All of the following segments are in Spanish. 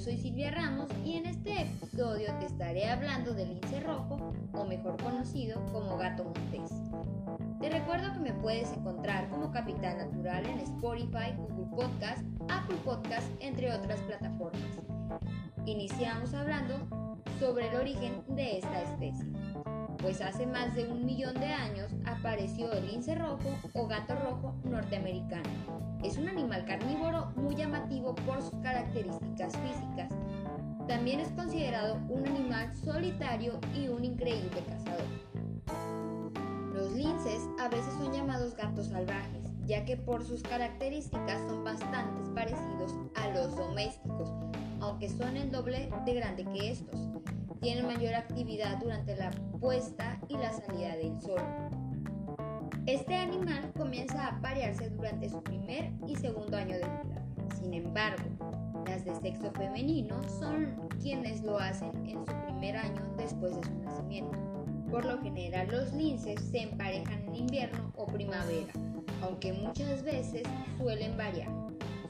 yo soy Silvia Ramos y en este episodio te estaré hablando del lince rojo, o mejor conocido como gato montés. Te recuerdo que me puedes encontrar como Capital Natural en Spotify, Google Podcast, Apple Podcast, entre otras plataformas. Iniciamos hablando sobre el origen de esta especie pues hace más de un millón de años apareció el lince rojo o gato rojo norteamericano. Es un animal carnívoro muy llamativo por sus características físicas. También es considerado un animal solitario y un increíble cazador. Los linces a veces son llamados gatos salvajes, ya que por sus características son bastante parecidos a los domésticos, aunque son el doble de grande que estos tienen mayor actividad durante la puesta y la salida del sol. Este animal comienza a aparearse durante su primer y segundo año de vida. Sin embargo, las de sexo femenino son quienes lo hacen en su primer año después de su nacimiento. Por lo general los linces se emparejan en invierno o primavera, aunque muchas veces suelen variar.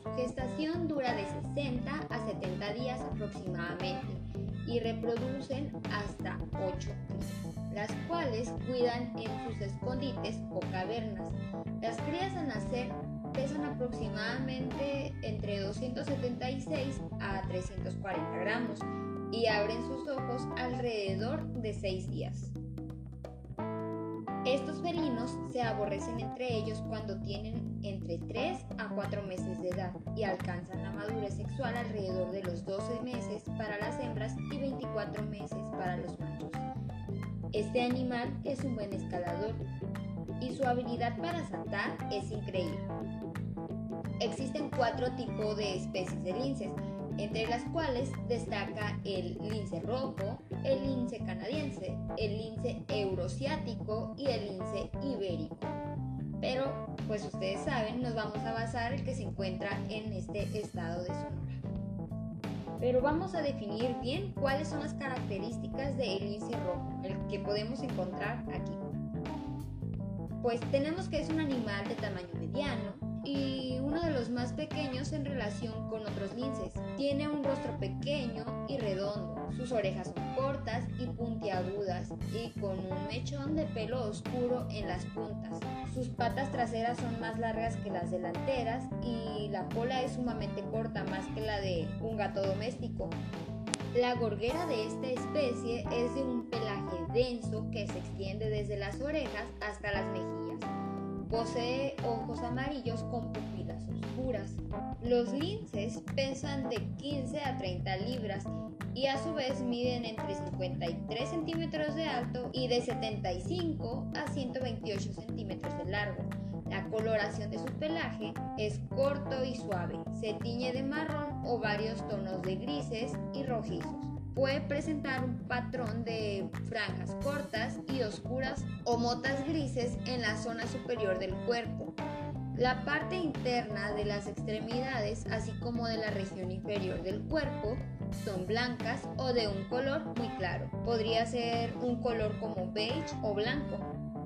Su gestación dura de 60 a 70 días aproximadamente y reproducen hasta 8 crías, las cuales cuidan en sus escondites o cavernas. Las crías al nacer pesan aproximadamente entre 276 a 340 gramos y abren sus ojos alrededor de 6 días. Estos felinos se aborrecen entre ellos cuando tienen entre 3 a 4 meses de edad y alcanzan la madurez sexual alrededor de los 12 meses para las hembras y 24 meses para los machos. Este animal es un buen escalador y su habilidad para saltar es increíble. Existen cuatro tipos de especies de linces, entre las cuales destaca el lince rojo, el lince canadiense, el lince eurasiático y el lince ibérico. Pero, pues ustedes saben, nos vamos a basar el que se encuentra en este estado de Sonora. Pero vamos a definir bien cuáles son las características del lince rojo, el que podemos encontrar aquí. Pues tenemos que es un animal de tamaño mediano, y de más pequeños en relación con otros linces. Tiene un rostro pequeño y redondo, sus orejas son cortas y puntiagudas y con un mechón de pelo oscuro en las puntas. Sus patas traseras son más largas que las delanteras y la cola es sumamente corta, más que la de un gato doméstico. La gorguera de esta especie es de un pelaje denso que se extiende desde las orejas hasta las mejillas. Posee ojos amarillos con pupilas oscuras. Los linces pesan de 15 a 30 libras y a su vez miden entre 53 centímetros de alto y de 75 a 128 centímetros de largo. La coloración de su pelaje es corto y suave, se tiñe de marrón o varios tonos de grises y rojizos. Puede presentar un patrón de franjas cortas y oscuras o motas grises en la zona superior del cuerpo. La parte interna de las extremidades, así como de la región inferior del cuerpo, son blancas o de un color muy claro. Podría ser un color como beige o blanco.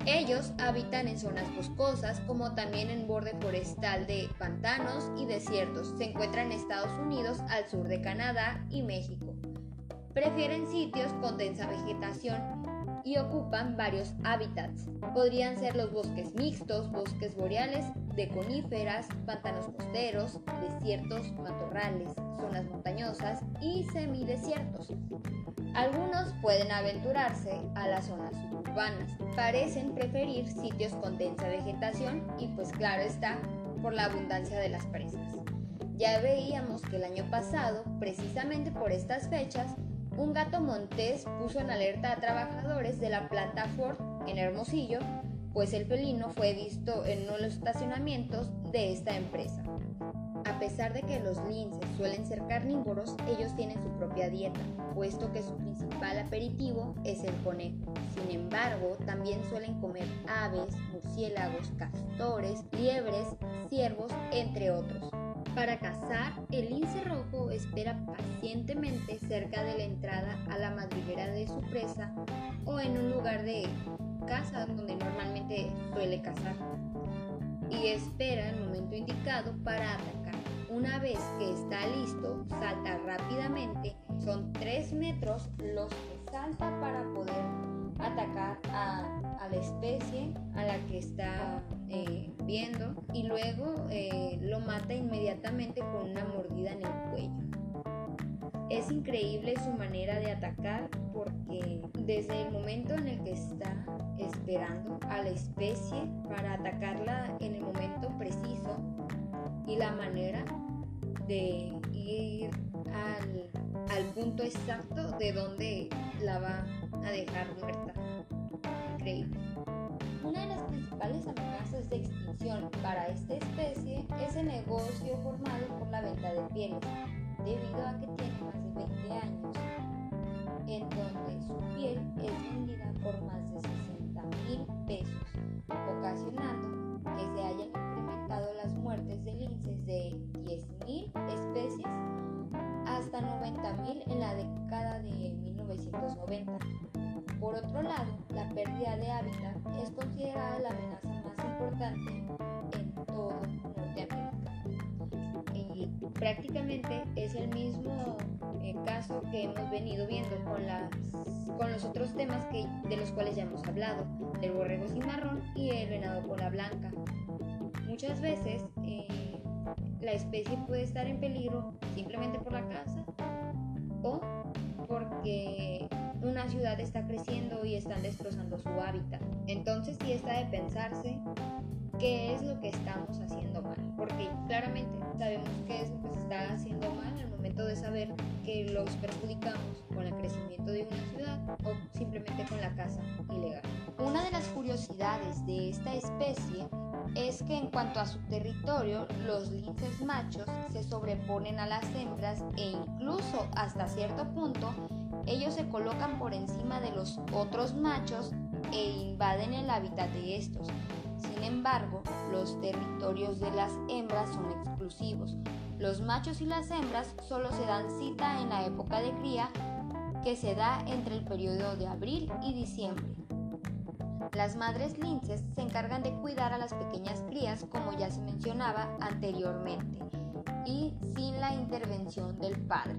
Ellos habitan en zonas boscosas como también en borde forestal de pantanos y desiertos. Se encuentran en Estados Unidos, al sur de Canadá y México. Prefieren sitios con densa vegetación y ocupan varios hábitats. Podrían ser los bosques mixtos, bosques boreales, de coníferas, pantanos costeros, desiertos, matorrales, zonas montañosas y semidesiertos. Algunos pueden aventurarse a las zonas suburbanas. Parecen preferir sitios con densa vegetación y pues claro está, por la abundancia de las presas. Ya veíamos que el año pasado, precisamente por estas fechas, un gato montés puso en alerta a trabajadores de la planta Ford en Hermosillo, pues el felino fue visto en uno de los estacionamientos de esta empresa. A pesar de que los linces suelen ser carnívoros, ellos tienen su propia dieta, puesto que su principal aperitivo es el conejo. Sin embargo, también suelen comer aves, murciélagos, castores, liebres, ciervos, entre otros. Para cazar, el lince rojo espera pacientemente cerca de la entrada a la madriguera de su presa o en un lugar de caza donde normalmente suele cazar y espera el momento indicado para atacar. Una vez que está listo, salta rápidamente. Son 3 metros los que salta para poder atacar a, la especie a la que está eh, viendo y luego eh, lo mata inmediatamente con una mordida en el cuello. Es increíble su manera de atacar porque desde el momento en el que está esperando a la especie para atacarla en el momento preciso y la manera de ir al, al punto exacto de donde la va a dejar muerta. Increíble. Una de las principales amenazas de extinción para esta especie es el negocio formado por la venta de pieles debido a que tiene más de 20 años, en donde su piel es vendida por más de 60 mil pesos, ocasionando que se hayan incrementado las muertes de linces de 10.000 especies hasta 90.000 en la década de 1990. Por otro lado, la pérdida de hábitat considerada la amenaza más importante en todo Norteamérica prácticamente es el mismo eh, caso que hemos venido viendo con, las, con los otros temas que, de los cuales ya hemos hablado, del borrego cimarrón y el venado cola blanca. Muchas veces eh, la especie puede estar en peligro simplemente por la caza o porque una ciudad está creciendo y están destrozando su hábitat. Entonces sí está de pensarse qué es lo que estamos haciendo mal, porque claramente sabemos qué es lo que se está haciendo mal al momento de saber que los perjudicamos con el crecimiento de una ciudad o simplemente con la caza ilegal. Una de las curiosidades de esta especie es que en cuanto a su territorio, los linces machos se sobreponen a las hembras e incluso hasta cierto punto ellos se colocan por encima de los otros machos e invaden el hábitat de estos. Sin embargo, los territorios de las hembras son exclusivos. Los machos y las hembras solo se dan cita en la época de cría que se da entre el periodo de abril y diciembre. Las madres linces se encargan de cuidar a las pequeñas crías como ya se mencionaba anteriormente y sin la intervención del padre.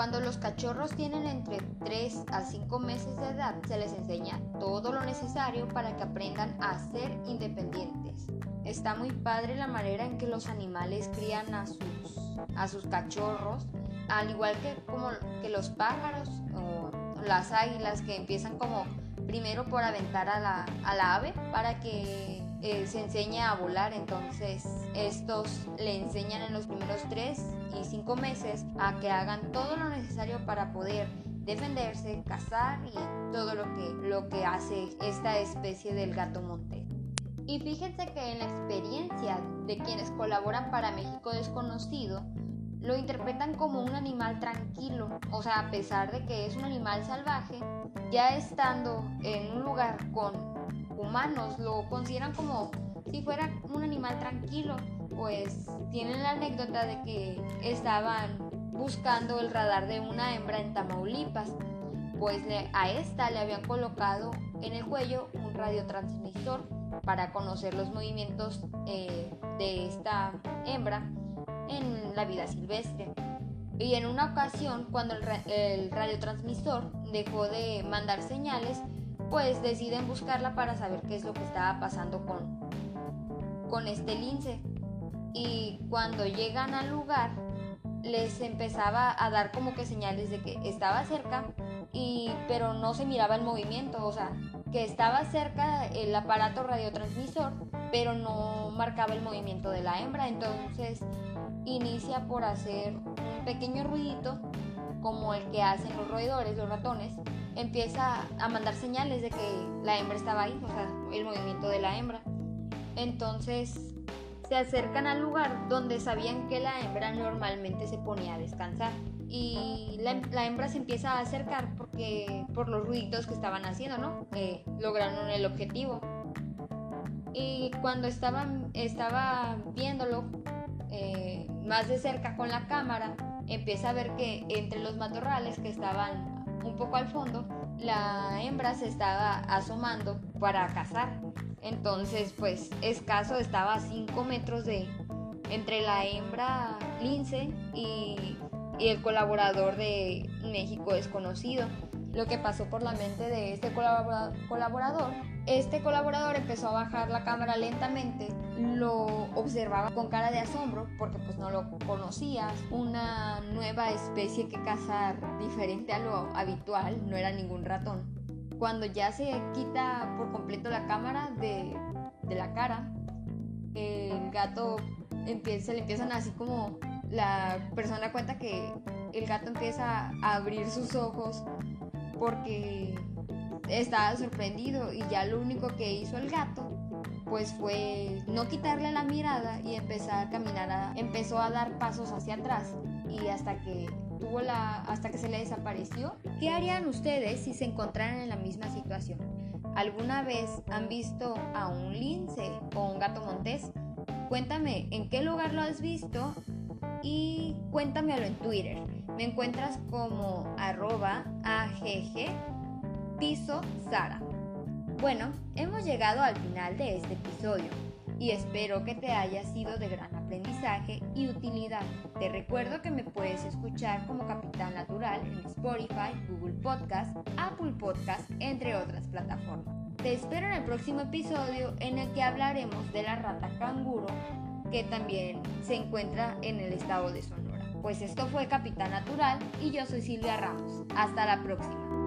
Cuando los cachorros tienen entre 3 a 5 meses de edad, se les enseña todo lo necesario para que aprendan a ser independientes. Está muy padre la manera en que los animales crían a sus, a sus cachorros, al igual que como que los pájaros o las águilas que empiezan como primero por aventar a la, a la ave para que eh, se enseña a volar, entonces estos le enseñan en los primeros 3 y 5 meses a que hagan todo lo necesario para poder defenderse, cazar y todo lo que, lo que hace esta especie del gato montés. Y fíjense que en la experiencia de quienes colaboran para México Desconocido, lo interpretan como un animal tranquilo, o sea, a pesar de que es un animal salvaje, ya estando en un lugar con humanos lo consideran como si fuera un animal tranquilo, pues tienen la anécdota de que estaban buscando el radar de una hembra en Tamaulipas, pues a esta le habían colocado en el cuello un radiotransmisor para conocer los movimientos eh, de esta hembra en la vida silvestre. Y en una ocasión, cuando el, el radiotransmisor dejó de mandar señales, pues deciden buscarla para saber qué es lo que estaba pasando con, con este lince. Y cuando llegan al lugar, les empezaba a dar como que señales de que estaba cerca, y, pero no se miraba el movimiento, o sea, que estaba cerca el aparato radiotransmisor, pero no marcaba el movimiento de la hembra. Entonces inicia por hacer un pequeño ruidito como el que hacen los roedores, los ratones, empieza a mandar señales de que la hembra estaba ahí, o sea, el movimiento de la hembra. Entonces se acercan al lugar donde sabían que la hembra normalmente se ponía a descansar. Y la, hembra se empieza a acercar porque por los ruiditos que estaban haciendo, ¿no? lograron el objetivo. Y cuando estaba viéndolo eh, más de cerca con la cámara, empieza a ver que entre los matorrales que estaban un poco al fondo, la hembra se estaba asomando para cazar. Entonces, pues escaso estaba a 5 metros de, entre la hembra lince y, y el colaborador de México desconocido. Lo que pasó por la mente de este colaborador, este colaborador empezó a bajar la cámara lentamente, lo observaba con cara de asombro porque pues no lo conocía, una nueva especie que cazar diferente a lo habitual, no era ningún ratón. Cuando ya se quita por completo la cámara de, de la cara, el gato empieza, le empiezan así como la persona cuenta que el gato empieza a abrir sus ojos porque estaba sorprendido y ya lo único que hizo el gato pues fue no quitarle la mirada y empezar a caminar, empezó a dar pasos hacia atrás y hasta que tuvo la, hasta que se le desapareció. ¿Qué harían ustedes si se encontraran en la misma situación? ¿Alguna vez han visto a un lince o un gato montés? Cuéntame en qué lugar lo has visto y cuéntamelo en Twitter. Me encuentras como arroba agg piso Sara. Bueno, hemos llegado al final de este episodio y espero que te haya sido de gran aprendizaje y utilidad. Te recuerdo que me puedes escuchar como Capitán Natural en Spotify, Google Podcast, Apple Podcast, entre otras plataformas. Te espero en el próximo episodio en el que hablaremos de la rata canguro que también se encuentra en el estado de Sonora. Pues esto fue Capitán Natural y yo soy Silvia Ramos. Hasta la próxima.